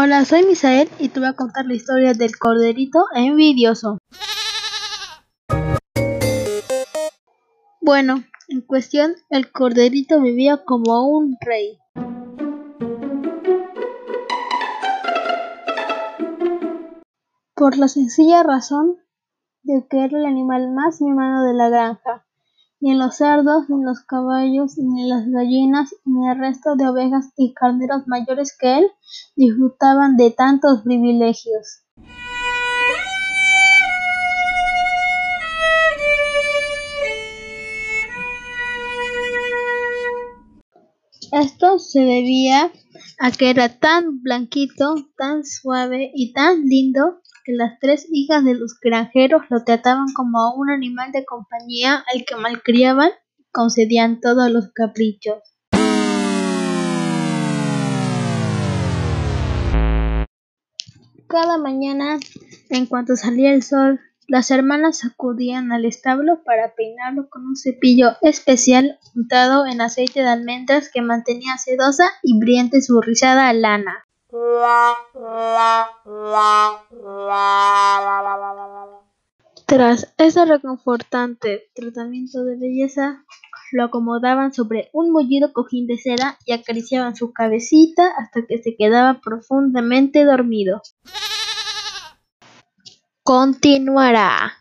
Hola, soy Misael y te voy a contar la historia del corderito envidioso. Bueno, en cuestión, el corderito vivía como un rey. Por la sencilla razón de que era el animal más mimado de la granja. Ni los cerdos, ni los caballos, ni las gallinas, ni el resto de ovejas y carneros mayores que él disfrutaban de tantos privilegios. Esto se debía a que era tan blanquito, tan suave y tan lindo que las tres hijas de los granjeros lo trataban como a un animal de compañía al que malcriaban y concedían todos los caprichos. Cada mañana, en cuanto salía el sol, las hermanas acudían al establo para peinarlo con un cepillo especial untado en aceite de almendras que mantenía sedosa y brillante su rizada lana. Tras ese reconfortante tratamiento de belleza, lo acomodaban sobre un mullido cojín de seda y acariciaban su cabecita hasta que se quedaba profundamente dormido. Continuará.